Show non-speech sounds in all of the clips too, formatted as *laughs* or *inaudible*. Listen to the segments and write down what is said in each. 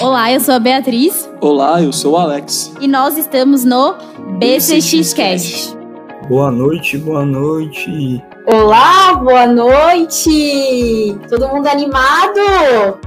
Olá, eu sou a Beatriz. Olá, eu sou o Alex. E nós estamos no BCX Cast. Boa noite, boa noite. Olá, boa noite! Todo mundo animado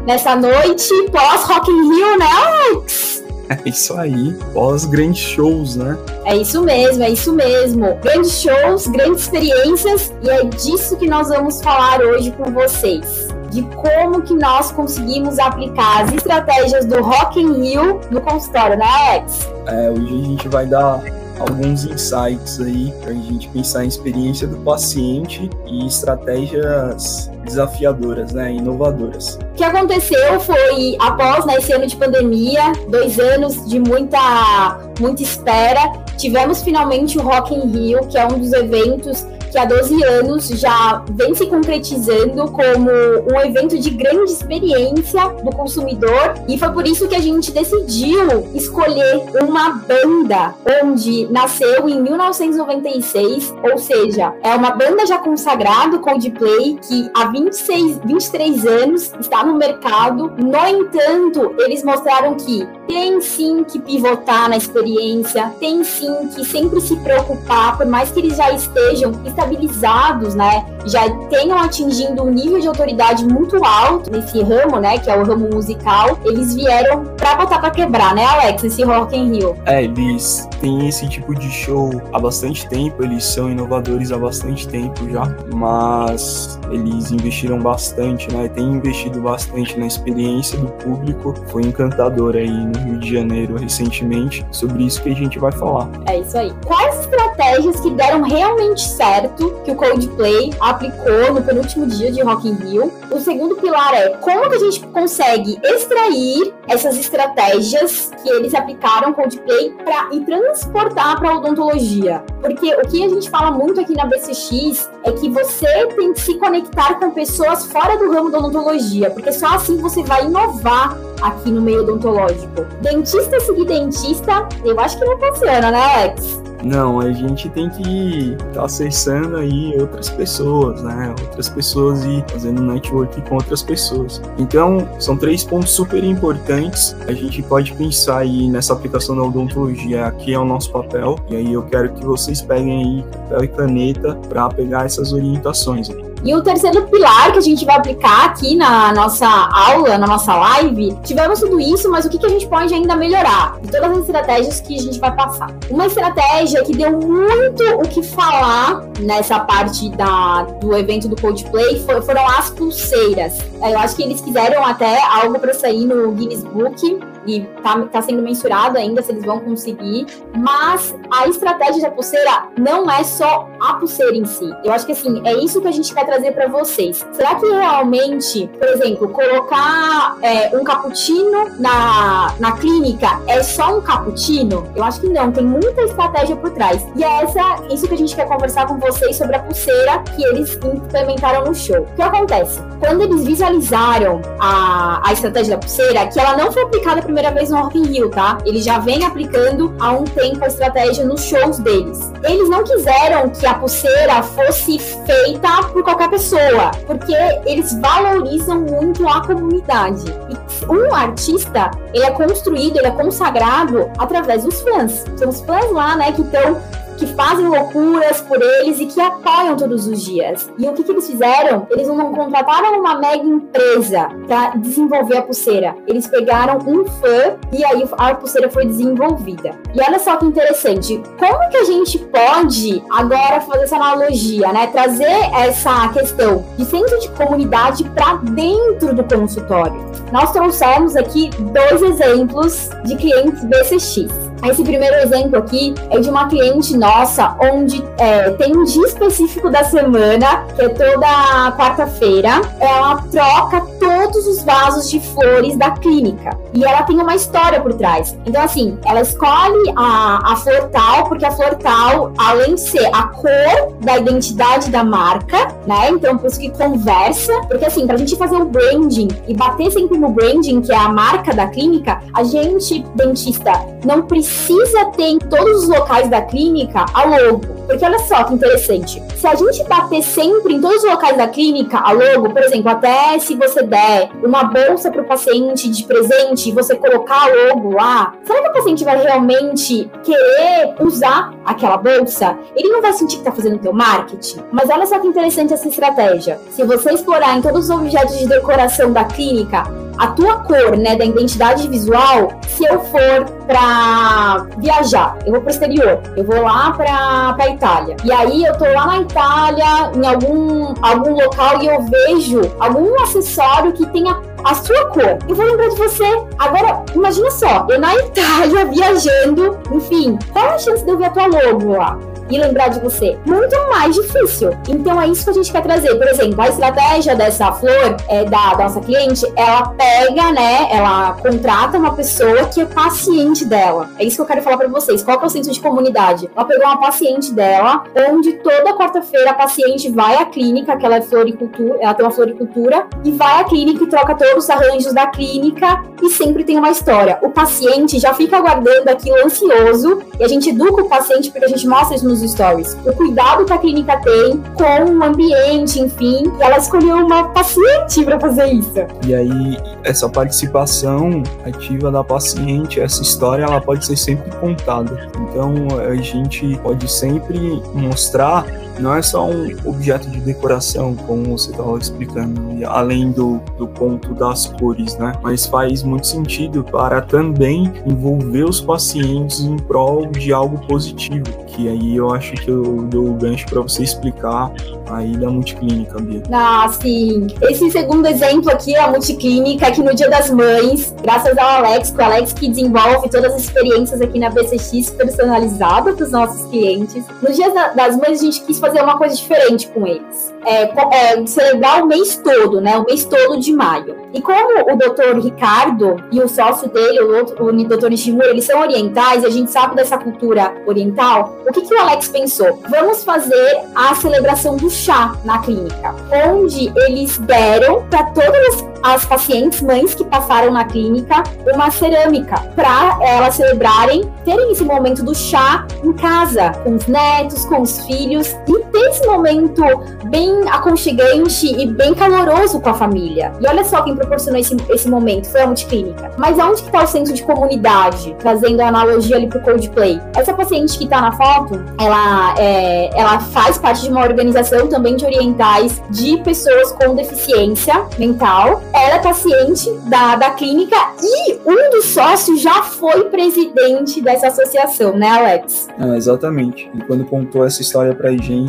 nessa noite pós Rock in Rio, né, Alex? É isso aí, pós grandes shows, né? É isso mesmo, é isso mesmo. Grandes shows, grandes experiências e é disso que nós vamos falar hoje com vocês de como que nós conseguimos aplicar as estratégias do Rock in Rio no consultório, né, Alex? É, hoje a gente vai dar alguns insights aí para a gente pensar em experiência do paciente e estratégias desafiadoras, né, inovadoras. O que aconteceu foi após né, esse ano de pandemia, dois anos de muita muita espera, tivemos finalmente o Rock in Rio, que é um dos eventos que há 12 anos já vem se concretizando como um evento de grande experiência do consumidor e foi por isso que a gente decidiu escolher uma banda onde nasceu em 1996, ou seja, é uma banda já consagrada, Coldplay, que há 26, 23 anos está no mercado. No entanto, eles mostraram que tem sim que pivotar na experiência, tem sim que sempre se preocupar, por mais que eles já estejam estabilizados, né, já tenham atingindo um nível de autoridade muito alto nesse ramo, né, que é o ramo musical, eles vieram pra botar pra quebrar, né, Alex, esse Rock in Rio. É, eles têm esse tipo de show há bastante tempo, eles são inovadores há bastante tempo já, mas eles investiram bastante, né, têm investido bastante na experiência do público, foi encantador aí no Rio de Janeiro recentemente, sobre isso que a gente vai falar. É isso aí. Quais estratégias que deram realmente certo que o Coldplay aplicou no penúltimo dia de Rock in Rio? O segundo pilar é como que a gente consegue extrair essas estratégias que eles aplicaram Coldplay para e transportar para a odontologia. Porque o que a gente fala muito aqui na BCX é que você tem que se conectar com pessoas fora do ramo da odontologia, porque só assim você vai inovar aqui no meio odontológico. Dentista seguir dentista, eu acho que não funciona, né, Alex? Não, a gente tem que estar tá acessando aí outras pessoas, né? Outras pessoas e fazendo network com outras pessoas. Então, são três pontos super importantes. A gente pode pensar aí nessa aplicação da odontologia. Aqui é o nosso papel. E aí eu quero que vocês peguem aí papel e caneta para pegar essas orientações. Aí. E o terceiro pilar que a gente vai aplicar aqui na nossa aula, na nossa live, tivemos tudo isso, mas o que, a gente pode ainda melhorar? De todas as estratégias que a gente vai passar. Uma estratégia que deu muito o que falar nessa parte da, do evento do Coldplay for, foram as pulseiras. Eu acho que eles quiseram até algo para sair no Guinness Book e tá, tá sendo mensurado ainda se eles vão conseguir. Mas a estratégia da pulseira não é só a pulseira em si. Eu acho que assim, é isso que a gente quer trazer para vocês. Será que realmente, por exemplo, colocar é, um cappuccino na, na clínica é só um cappuccino? Eu acho que não, tem muita estratégia por trás. E é essa, isso que a gente quer conversar com vocês sobre a pulseira que eles implementaram no show. O que acontece? Quando eles visualizaram a, a estratégia da pulseira, que ela não foi aplicada primeira vez no Rock in Rio, tá? Eles já vêm aplicando há um tempo a estratégia nos shows deles. Eles não quiseram que a pulseira fosse feita por qualquer pessoa, porque eles valorizam muito a comunidade. E um artista, ele é construído, ele é consagrado através dos fãs. São os fãs lá, né, que estão que fazem loucuras por eles e que apoiam todos os dias. E o que, que eles fizeram? Eles não contrataram uma mega empresa para desenvolver a pulseira. Eles pegaram um fã e aí a pulseira foi desenvolvida. E olha só que interessante, como que a gente pode agora fazer essa analogia, né? Trazer essa questão de centro de comunidade para dentro do consultório. Nós trouxemos aqui dois exemplos de clientes BCX. Esse primeiro exemplo aqui é de uma cliente nossa, onde é, tem um dia específico da semana, que é toda quarta-feira. Ela troca todos os vasos de flores da clínica. E ela tem uma história por trás. Então, assim, ela escolhe a, a flor tal, porque a flor tal, além de ser a cor da identidade da marca, né? Então, por isso que conversa. Porque, assim, pra gente fazer o branding e bater sempre no branding, que é a marca da clínica, a gente, dentista, não precisa ter em todos os locais da clínica a logo Porque olha só que interessante. Se a gente bater sempre em todos os locais da clínica a logo, por exemplo, até se você der uma bolsa para o paciente de presente e você colocar a logo lá, será que o paciente vai realmente querer usar aquela bolsa? Ele não vai sentir que está fazendo teu marketing? Mas olha só que interessante essa estratégia. Se você explorar em todos os objetos de decoração da clínica a tua cor, né, da identidade visual, se eu for para viajar, eu vou para o exterior, eu vou lá para para Itália. E aí eu tô lá na Itália, em algum algum local e eu vejo algum acessório que tenha a sua cor. Eu vou lembrar de você. Agora, imagina só, eu na Itália *laughs* viajando, enfim, qual é a chance de eu ver a tua logo lá? E lembrar de você. Muito mais difícil. Então é isso que a gente quer trazer. Por exemplo, a estratégia dessa flor é, da, da nossa cliente, ela pega, né? Ela contrata uma pessoa que é paciente dela. É isso que eu quero falar para vocês. Qual é o senso de comunidade? Ela pegou uma paciente dela, onde toda quarta-feira a paciente vai à clínica, que ela é floricultura, ela tem uma floricultura, e vai à clínica e troca todos os arranjos da clínica e sempre tem uma história. O paciente já fica aguardando aquilo ansioso e a gente educa o paciente porque a gente mostra isso nos stories. O cuidado que a clínica tem com o ambiente, enfim. Ela escolheu uma paciente para fazer isso. E aí, essa participação ativa da paciente, essa história, ela pode ser sempre contada. Então, a gente pode sempre mostrar não é só um objeto de decoração, como você estava explicando, além do, do ponto das cores, né? Mas faz muito sentido para também envolver os pacientes em prol de algo positivo, que aí eu acho que eu dou o gancho para você explicar aí da multiclínica, Bia. Ah, sim. Esse segundo exemplo aqui é a multiclínica, que no Dia das Mães, graças ao Alex, o Alex que desenvolve todas as experiências aqui na BCX personalizada para os nossos clientes. No Dia das Mães, a gente quis fazer uma coisa diferente com eles. É, é, celebrar o mês todo, né? O mês todo de maio. E como o doutor Ricardo e o sócio dele, o, outro, o doutor Nishimura, eles são orientais, e a gente sabe dessa cultura oriental, o que, que o Alex pensou? Vamos fazer a celebração do chá na clínica, onde eles deram para todas as pacientes, mães que passaram na clínica, uma cerâmica para elas celebrarem, terem esse momento do chá em casa, com os netos, com os filhos, e ter esse momento bem aconchegante e bem caloroso com a família. E olha só quem proporcionou esse, esse momento, foi a multiclínica. Mas aonde que tá o senso de comunidade? Trazendo a analogia ali pro Coldplay. Essa paciente que tá na foto, ela, é, ela faz parte de uma organização também de orientais de pessoas com deficiência mental. Ela é paciente da, da clínica e um dos sócios já foi presidente dessa associação, né, Alex? É, exatamente. E quando contou essa história pra gente,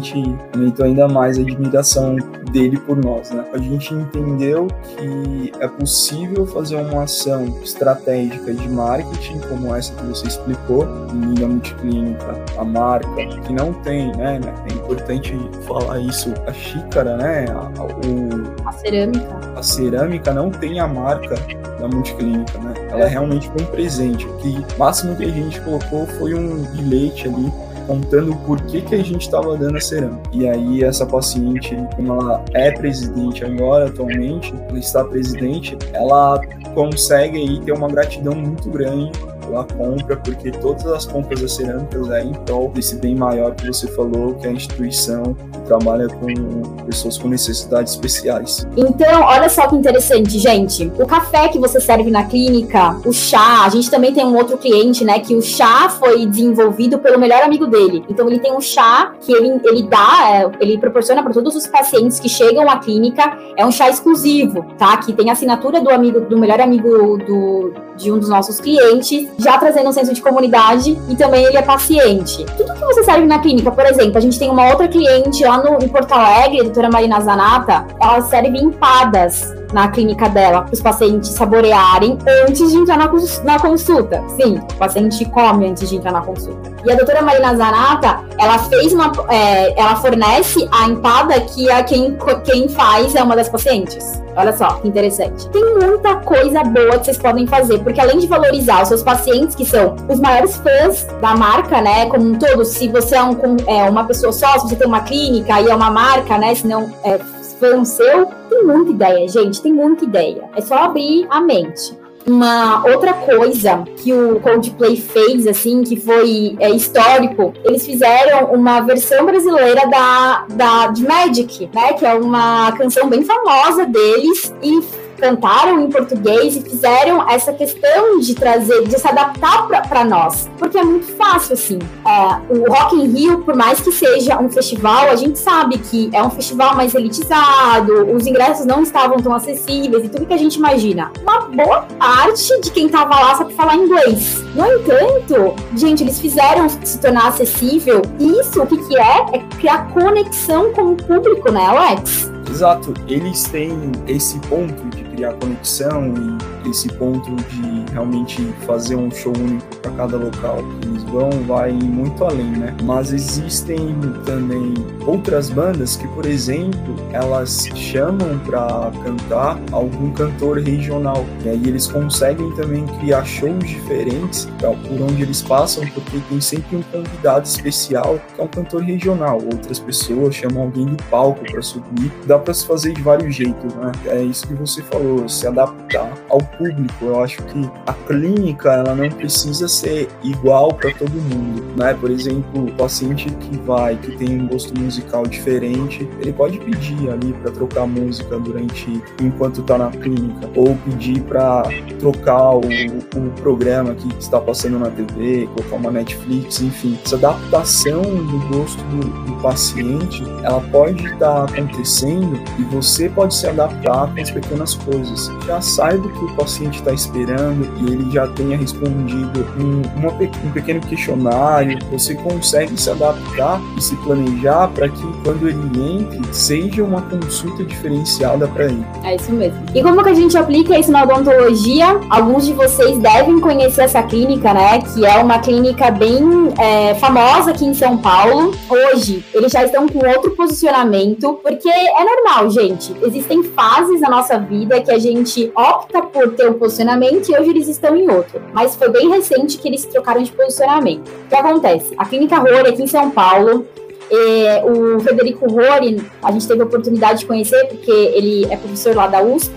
aumentou ainda mais a admiração dele por nós, né? A gente entendeu que é possível fazer uma ação estratégica de marketing, como essa que você explicou, em linha multiclínica, a marca, que não tem, né? É importante falar isso, a xícara, né? A, o, a cerâmica. A cerâmica não tem a marca da multiclínica, né? Ela é realmente um presente. O máximo que a gente colocou foi um bilhete ali contando por que, que a gente estava dando a cerâmica. E aí essa paciente, como ela é presidente agora, atualmente, ela está presidente, ela consegue aí ter uma gratidão muito grande pela compra, porque todas as compras das cerâmicas é em prol desse bem maior que você falou, que é a instituição que trabalha com pessoas com necessidades especiais. Então, olha só que interessante, gente. O café que você serve na clínica, o chá, a gente também tem um outro cliente, né, que o chá foi desenvolvido pelo melhor amigo dele. Então, ele tem um chá que ele, ele dá, é, ele proporciona para todos os pacientes que chegam à clínica, é um chá exclusivo, tá? Que tem assinatura do amigo, do melhor amigo do, de um dos nossos clientes, já trazendo um senso de comunidade e também ele é paciente. Tudo que você serve na clínica, por exemplo, a gente tem uma outra cliente lá no, em Porto Alegre, a doutora Marina Zanata, ela serve empadas na clínica dela para os pacientes saborearem antes de entrar na, na, consulta. Sim, o paciente come antes de entrar na consulta. E a doutora Marina Zanata, ela fez uma. É, ela fornece a empada que a quem, quem faz é uma das pacientes. Olha só, que interessante. Tem muita coisa boa que vocês podem fazer, porque além de valorizar os seus pacientes, que são os maiores fãs da marca, né, como um todo, se você é, um, é uma pessoa só, se você tem uma clínica e é uma marca, né, se não é fã seu, tem muita ideia, gente, tem muita ideia. É só abrir a mente. Uma outra coisa que o Coldplay fez, assim, que foi é, histórico, eles fizeram uma versão brasileira da, da de Magic, né? Que é uma canção bem famosa deles e cantaram em português e fizeram essa questão de trazer, de se adaptar para nós. Porque é muito fácil, assim. É, o Rock in Rio, por mais que seja um festival, a gente sabe que é um festival mais elitizado, os ingressos não estavam tão acessíveis e tudo que a gente imagina. Uma boa parte de quem tava lá sabe falar inglês. No entanto, gente, eles fizeram se tornar acessível. E isso, o que, que é? É criar conexão com o público, né, Alex? Exato, eles têm esse ponto de criar conexão e esse ponto de realmente fazer um show único para cada local. Eles vão, vai muito além, né? Mas existem também outras bandas que, por exemplo, elas chamam para cantar algum cantor regional. E aí eles conseguem também criar shows diferentes por onde eles passam, porque tem sempre um convidado especial que é um cantor regional. Outras pessoas chamam alguém do palco para subir. Dá para se fazer de vários jeitos, né? É isso que você falou, se adaptar ao público. Eu acho que a clínica ela não precisa ser igual para todo mundo, né? Por exemplo, o paciente que vai, que tem um gosto musical diferente, ele pode pedir ali para trocar música durante enquanto está na clínica, ou pedir para trocar o, o programa que está passando na TV, colocar uma Netflix, enfim. Essa adaptação do gosto do, do paciente, ela pode estar tá acontecendo e você pode se adaptar com as pequenas coisas. Já saiba que o paciente está esperando e ele já tenha respondido um, uma, um pequeno questionário, você consegue se adaptar e se planejar para que quando ele entre, seja uma consulta diferenciada para ele. É isso mesmo. E como que a gente aplica isso na odontologia? Alguns de vocês devem conhecer essa clínica, né? Que é uma clínica bem é, famosa aqui em São Paulo. Hoje, eles já estão com outro posicionamento, porque é normal, gente. Existem fases na nossa vida que a gente opta por ter um posicionamento e hoje eles estão em outro. Mas foi bem recente que eles trocaram de posicionamento. O que acontece? A Clínica Rory aqui em São Paulo, é, o Federico Rory, a gente teve a oportunidade de conhecer porque ele é professor lá da USP,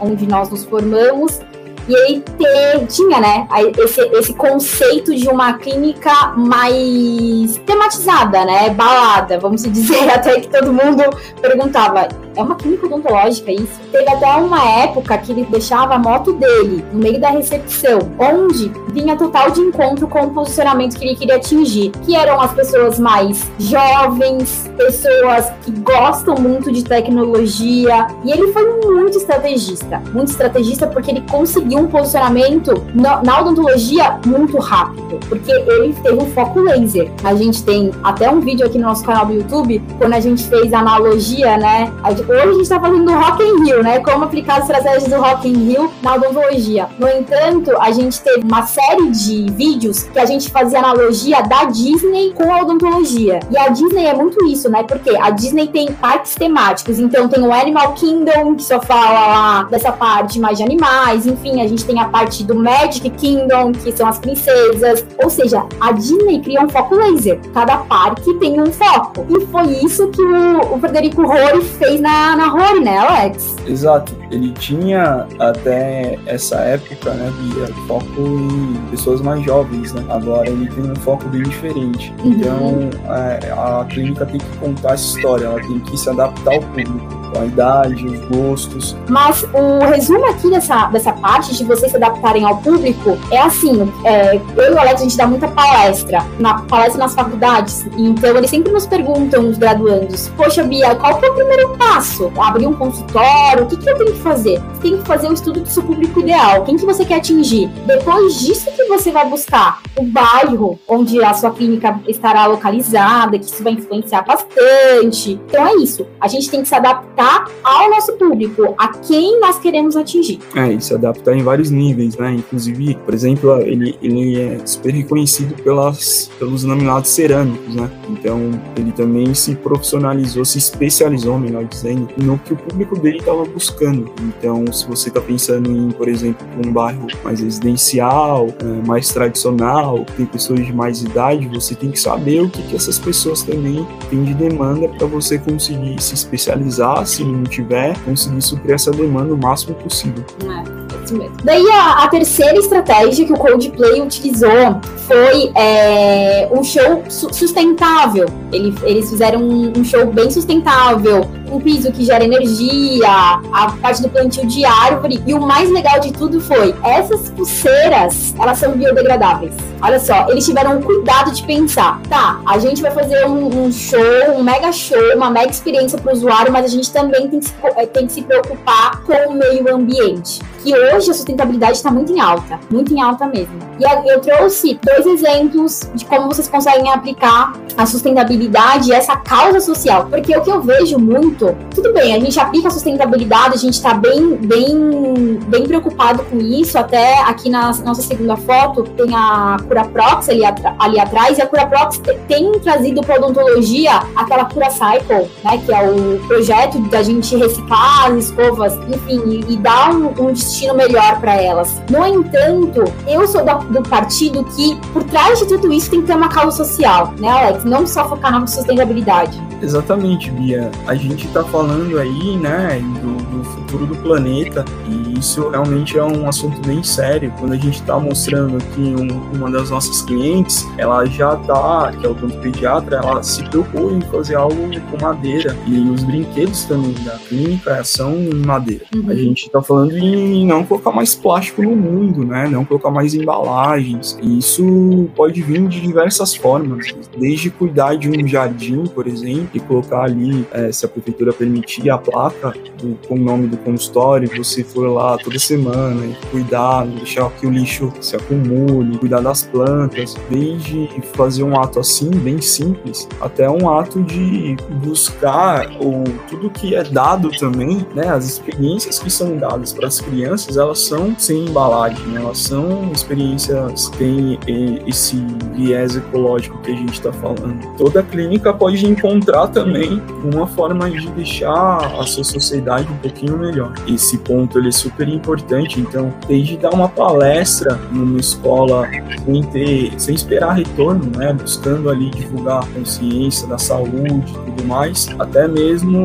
onde nós nos formamos. E ter, tinha, né, esse, esse conceito de uma clínica mais tematizada, né, balada, vamos dizer, *laughs* até que todo mundo perguntava, é uma clínica odontológica isso? Teve até uma época que ele deixava a moto dele no meio da recepção, onde vinha total de encontro com o posicionamento que ele queria atingir, que eram as pessoas mais jovens, pessoas que gostam muito de tecnologia, e ele foi muito estrategista, muito estrategista porque ele conseguiu um posicionamento na, odontologia muito rápido, porque ele teve um foco laser. A gente tem até um vídeo aqui no nosso canal do YouTube, quando a gente fez a analogia, né? Hoje a gente está falando do Rock in Rio, né? Como aplicar as estratégias do Rock in Rio na odontologia. No entanto, a gente teve uma série de vídeos que a gente fazia analogia da Disney com a odontologia. E a Disney é muito isso, né? Porque a Disney tem parques temáticos. Então tem o Animal Kingdom, que só fala lá dessa parte mais de animais. Enfim, a gente tem a parte do Magic Kingdom, que são as princesas. Ou seja, a Disney cria um foco laser. Cada parque tem um foco. E foi isso que o, o Frederico Rory fez na na, na Rory, né, Alex? Exato. Ele tinha até essa época, né, Bia, foco em pessoas mais jovens, né? Agora ele tem um foco bem diferente. Uhum. Então, é, a clínica tem que contar essa história, ela tem que se adaptar ao público a idade, os gostos. Mas o resumo aqui dessa, dessa parte de vocês se adaptarem ao público é assim: é, eu e o Alex, a gente dá muita palestra, na palestra nas faculdades, então eles sempre nos perguntam, os graduandos, poxa, Bia, qual é o primeiro passo? Abrir um consultório? O que, que eu tenho que fazer? Você tem que fazer o estudo do seu público ideal, quem que você quer atingir? Depois disso que você vai buscar o bairro onde a sua clínica estará localizada, que isso vai influenciar bastante. Então é isso, a gente tem que se adaptar ao nosso público, a quem nós queremos atingir. É, e se adaptar em vários níveis, né? Inclusive, por exemplo, ele, ele é super reconhecido pelas, pelos denominados cerâmicos, né? Então, ele também se profissionalizou, se especializou, melhor dizendo, no que o público dele estava buscando. Então, se você está pensando em, por exemplo, um bairro mais residencial, é, mais tradicional, tem pessoas de mais idade, você tem que saber o que, que essas pessoas também têm de demanda para você conseguir se especializar se não tiver, conseguir suprir essa demanda o máximo possível. É mesmo. Daí a, a terceira estratégia que o Coldplay utilizou foi é, um show su sustentável. Ele, eles fizeram um, um, show bem sustentável, um piso que gera energia, a parte do plantio de árvore. E o mais legal de tudo foi, essas pulseiras, elas são biodegradáveis. Olha só, eles tiveram o cuidado de pensar, tá, a gente vai fazer um, um show, um mega show, uma mega experiência para o usuário, mas a gente também tem que, se, eh, tem que se preocupar com o meio ambiente. Que hoje a sustentabilidade está muito em alta, muito em alta mesmo. E eu trouxe dois exemplos de como vocês conseguem aplicar a sustentabilidade e essa causa social. Porque o que eu vejo muito, tudo bem, a gente aplica a sustentabilidade, a gente está bem, bem, bem preocupado com isso. Até aqui na nossa segunda foto tem a Cura Prox ali, ali atrás, e a Cura Prox tem trazido para odontologia aquela Cura Cycle, né? Que é o projeto da gente reciclar as escovas, enfim, e, e dar um, um destino melhor para elas. No entanto, eu sou da do partido que, por trás de tudo isso, tem que ter uma causa social, né, Alex? Não só focar na sustentabilidade. Exatamente, Bia. A gente está falando aí, né, do, do, futuro do planeta e isso realmente é um assunto bem sério. Quando a gente está mostrando aqui um, uma das nossas clientes, ela já está, que é o pediatra, ela se preocupou em fazer algo com madeira e os brinquedos também da clínica são em madeira. Uhum. A gente está falando em não colocar mais plástico no mundo, né? Não colocar mais embalagens. E isso pode vir de diversas formas, desde cuidar de um jardim, por exemplo e colocar ali, é, se a prefeitura permitir, a placa do, com o nome do consultório, você for lá toda semana e cuidar, deixar que o lixo se acumule, cuidar das plantas, desde fazer um ato assim, bem simples, até um ato de buscar ou tudo que é dado também, né, as experiências que são dadas para as crianças, elas são sem embalagem, né, elas são experiências que têm esse viés ecológico que a gente está falando. Toda clínica pode encontrar também uma forma de deixar a sua sociedade um pouquinho melhor. Esse ponto ele é super importante, então, desde dar uma palestra numa escola sem ter, sem esperar retorno, né, buscando ali divulgar a consciência da saúde e tudo mais, até mesmo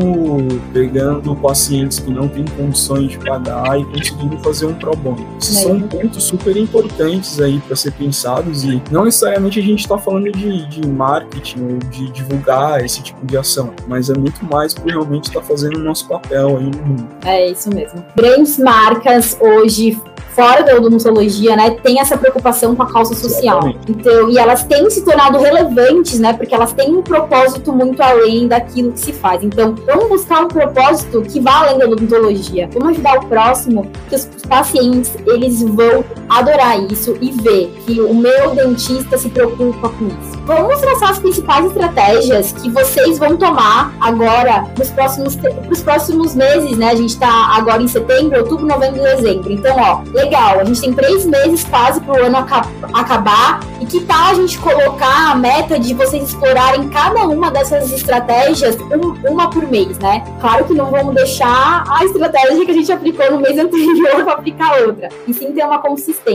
pegando pacientes que não têm condições de pagar e conseguindo fazer um pro bono. Esses é. são pontos super importantes aí para ser pensados e não necessariamente a gente está falando de, de marketing ou de divulgar esse tipo de ação, mas é muito mais por realmente estar tá fazendo o nosso papel aí no mundo. É isso mesmo. Grandes marcas hoje fora da odontologia, né, tem essa preocupação com a causa social. Exatamente. Então, e elas têm se tornado relevantes, né, porque elas têm um propósito muito além daquilo que se faz. Então, vamos buscar um propósito que vá além da odontologia. Vamos ajudar o próximo, que os pacientes, eles vão adorar isso e ver que o meu dentista se preocupa com isso. Vamos traçar as principais estratégias que vocês vão tomar agora nos próximos, pros próximos meses, né? A gente tá agora em setembro, outubro, novembro e dezembro. Então, ó, legal, a gente tem três meses quase pro ano aca acabar. E que tal a gente colocar a meta de vocês explorarem cada uma dessas estratégias um, uma por mês, né? Claro que não vamos deixar a estratégia que a gente aplicou no mês *laughs* anterior para aplicar outra. E sim ter uma consistência.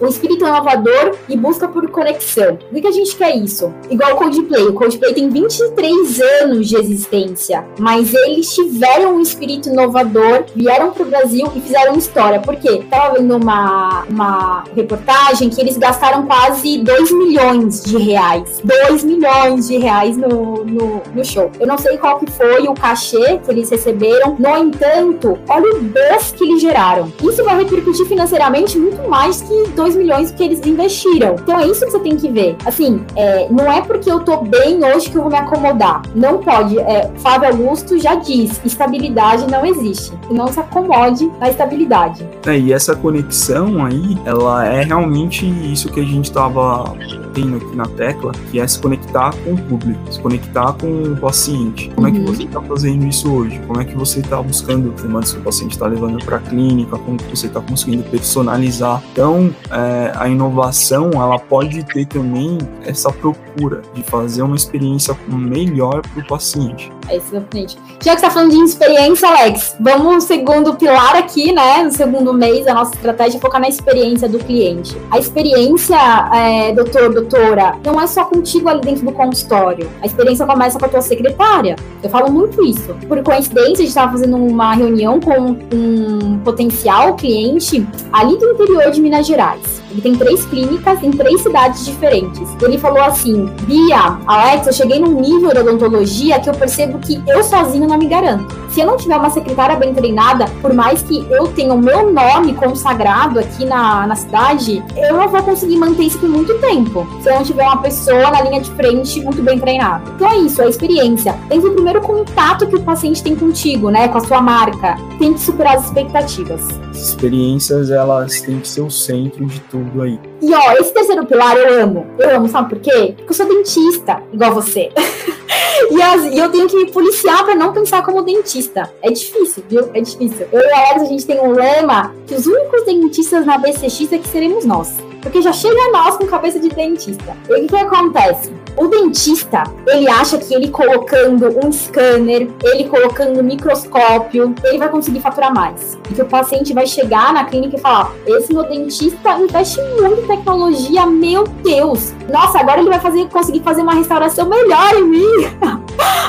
O espírito inovador e busca por conexão. O que a gente quer isso? Igual o Codeplay. O Codeplay tem 23 anos de existência, mas eles tiveram um espírito inovador, vieram pro Brasil e fizeram história. Por quê? Tava vendo uma, uma reportagem que eles gastaram quase 2 milhões de reais. 2 milhões de reais no, no, no, show. Eu não sei qual que foi o cachê que eles receberam. No entanto, olha o buzz que eles geraram. Isso vai repercutir financeiramente muito mais que 2 milhões que eles investiram. Então é isso que você tem que ver. Assim, é, não é porque eu tô bem hoje que eu vou me acomodar. Não pode. É, Flávio Augusto já diz: estabilidade não existe. E não se acomode na estabilidade. É, e essa conexão aí, ela é realmente isso que a gente estava tendo aqui na tecla, que é se conectar com o público, se conectar com o paciente. Como uhum. é que uhum. você está fazendo isso hoje? Como é que você está buscando os demandas que o paciente está levando para a clínica? Como que você está conseguindo personalizar? Então, é, a inovação, ela pode ter também essa procura de fazer uma experiência melhor para o paciente. É exatamente. Já que você tá falando de experiência, Alex, vamos no segundo pilar aqui, né? No segundo mês da nossa estratégia, focar na experiência do cliente. A experiência, é, doutor, doutora, não é só contigo ali dentro do consultório. A experiência começa com a tua secretária. Eu falo muito isso. Por coincidência, a gente estava fazendo uma reunião com um potencial cliente ali do interior de Minas Gerais. Ele tem três clínicas em três cidades diferentes. Ele falou assim: Bia, Alex, eu cheguei num nível de odontologia que eu percebo que eu sozinho não me garanto. Se eu não tiver uma secretária bem treinada, por mais que eu tenha o meu nome consagrado aqui na, na cidade, eu não vou conseguir manter isso por muito tempo. Se eu não tiver uma pessoa na linha de frente muito bem treinada. Então é isso, é a experiência. Desde o primeiro contato que o paciente tem contigo, né, com a sua marca, tem que superar as expectativas. As experiências, elas têm que ser o centro de tudo aí. E ó, esse terceiro pilar eu amo. Eu amo, sabe por quê? Porque eu sou dentista, igual você. *laughs* e, as, e, eu tenho que me policiar para não pensar como dentista. É difícil, viu? É difícil. Eu e a Alex, a gente tem um lema que os únicos dentistas na BCX é que seremos nós. Porque já chega nós com cabeça de dentista. E o que, que acontece? O dentista, ele acha que ele colocando um scanner, ele colocando um microscópio, ele vai conseguir faturar mais. E que o paciente vai chegar na clínica e falar: esse meu dentista investe muito em tecnologia, meu Deus. Nossa, agora ele vai fazer, conseguir fazer uma restauração melhor em mim. *laughs*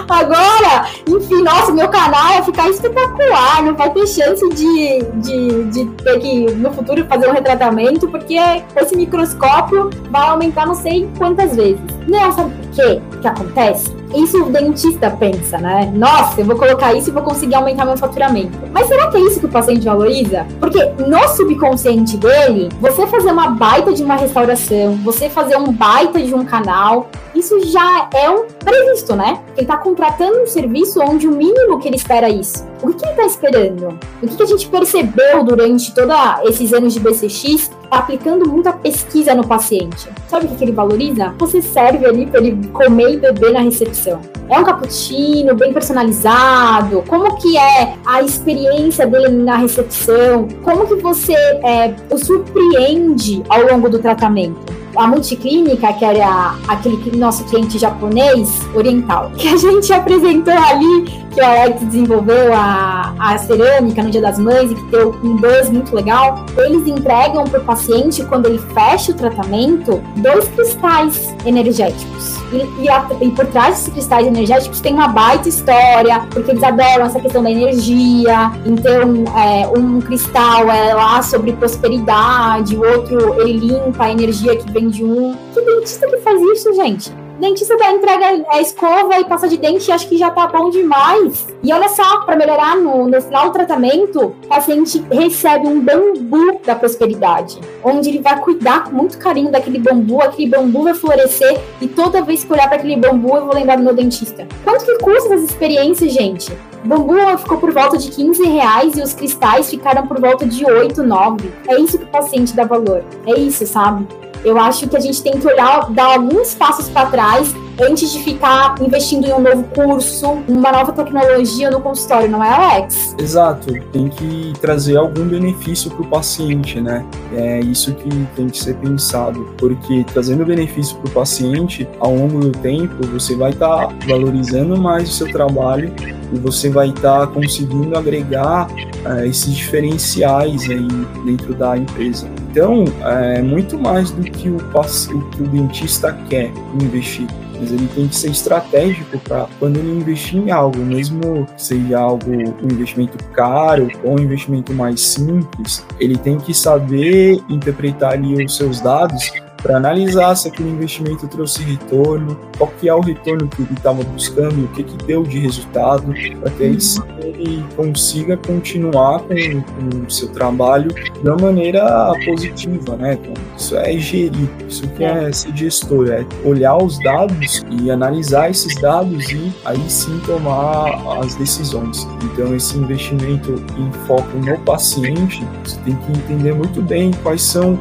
agora, enfim, nossa, meu canal vai ficar espetacular, não vai ter chance de, de, de ter que no futuro fazer um retratamento, porque esse microscópio vai aumentar não sei quantas vezes. Não, sabe quê que acontece? Isso o dentista pensa, né? Nossa, eu vou colocar isso e vou conseguir aumentar meu faturamento. Mas será que é isso que o paciente valoriza? Porque no subconsciente dele, você fazer uma baita de uma restauração, você fazer um baita de um canal, isso já é um previsto, né? Ele está contratando um serviço onde o mínimo que ele espera é isso. O que ele está esperando? O que a gente percebeu durante todos esses anos de BCX aplicando muita pesquisa no paciente. Sabe o que ele valoriza? Você serve ali para ele comer e beber na recepção. É um cappuccino bem personalizado? Como que é a experiência dele na recepção? Como que você é, o surpreende ao longo do tratamento? A multiclínica, que era aquele nosso cliente japonês oriental, *laughs* que a gente apresentou ali, que o Alex desenvolveu a, a cerâmica no Dia das Mães e que deu um buzz muito legal, eles entregam para o paciente, quando ele fecha o tratamento, dois cristais energéticos. E, e, a, e, por trás desses cristais energéticos tem uma baita história, porque eles adoram essa questão da energia. Então, é, um cristal é lá sobre prosperidade, o outro ele limpa a energia que vem de um. Que dentista que faz isso, gente? dentista da entrega a escova e passa de dente acho que já tá bom demais. E olha só, para melhorar no, no final do tratamento, o paciente recebe um bambu da prosperidade, onde ele vai cuidar com muito carinho daquele bambu, aquele bambu vai florescer e toda vez que olhar para aquele bambu eu vou lembrar do meu dentista. Quanto que custa essa experiência, gente? O bambu ficou por volta de 15 reais e os cristais ficaram por volta de 8, 9. É isso que o paciente dá valor. É isso, sabe? Eu acho que a gente tem que olhar, dar alguns passos para trás antes de ficar investindo em um novo curso, uma nova tecnologia no consultório, não é, Alex? Exato, tem que trazer algum benefício para o paciente, né? É isso que tem que ser pensado, porque trazendo benefício para o paciente ao longo do tempo, você vai estar tá valorizando mais o seu trabalho e você vai estar tá conseguindo agregar é, esses diferenciais aí dentro da empresa. Então, é muito mais do que o, o que o dentista quer investir. Mas ele tem que ser estratégico para quando ele investir em algo, mesmo seja algo um investimento caro ou um investimento mais simples, ele tem que saber interpretar ali os seus dados para analisar se aquele investimento trouxe retorno, qual que é o retorno que ele estava buscando, o que, que deu de resultado, para que aí ele consiga continuar com, com o seu trabalho de uma maneira positiva, né? Então, isso é gerir, isso que é ser gestor, é olhar os dados e analisar esses dados e aí sim tomar as decisões. Então, esse investimento em foco no paciente, você tem que entender muito bem quais são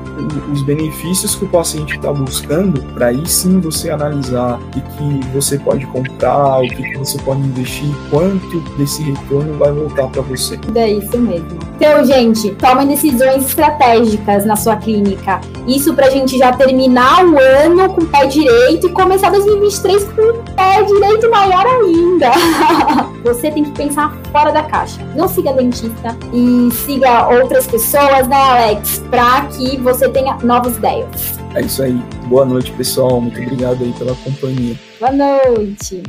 os benefícios que o paciente paciente está buscando, para aí sim você analisar o que, você pode comprar, o que, você pode investir, quanto desse retorno vai voltar para você. É isso mesmo. Então, gente, tomem decisões estratégicas na sua clínica. Isso pra gente já terminar o ano com o pé direito e começar 2023 com o pé direito maior ainda. *laughs* Você tem que pensar fora da caixa. Não siga dentista e siga outras pessoas, né, Alex? Pra que você tenha novas ideias. É isso aí. Boa noite, pessoal. Muito obrigado aí pela companhia. Boa noite.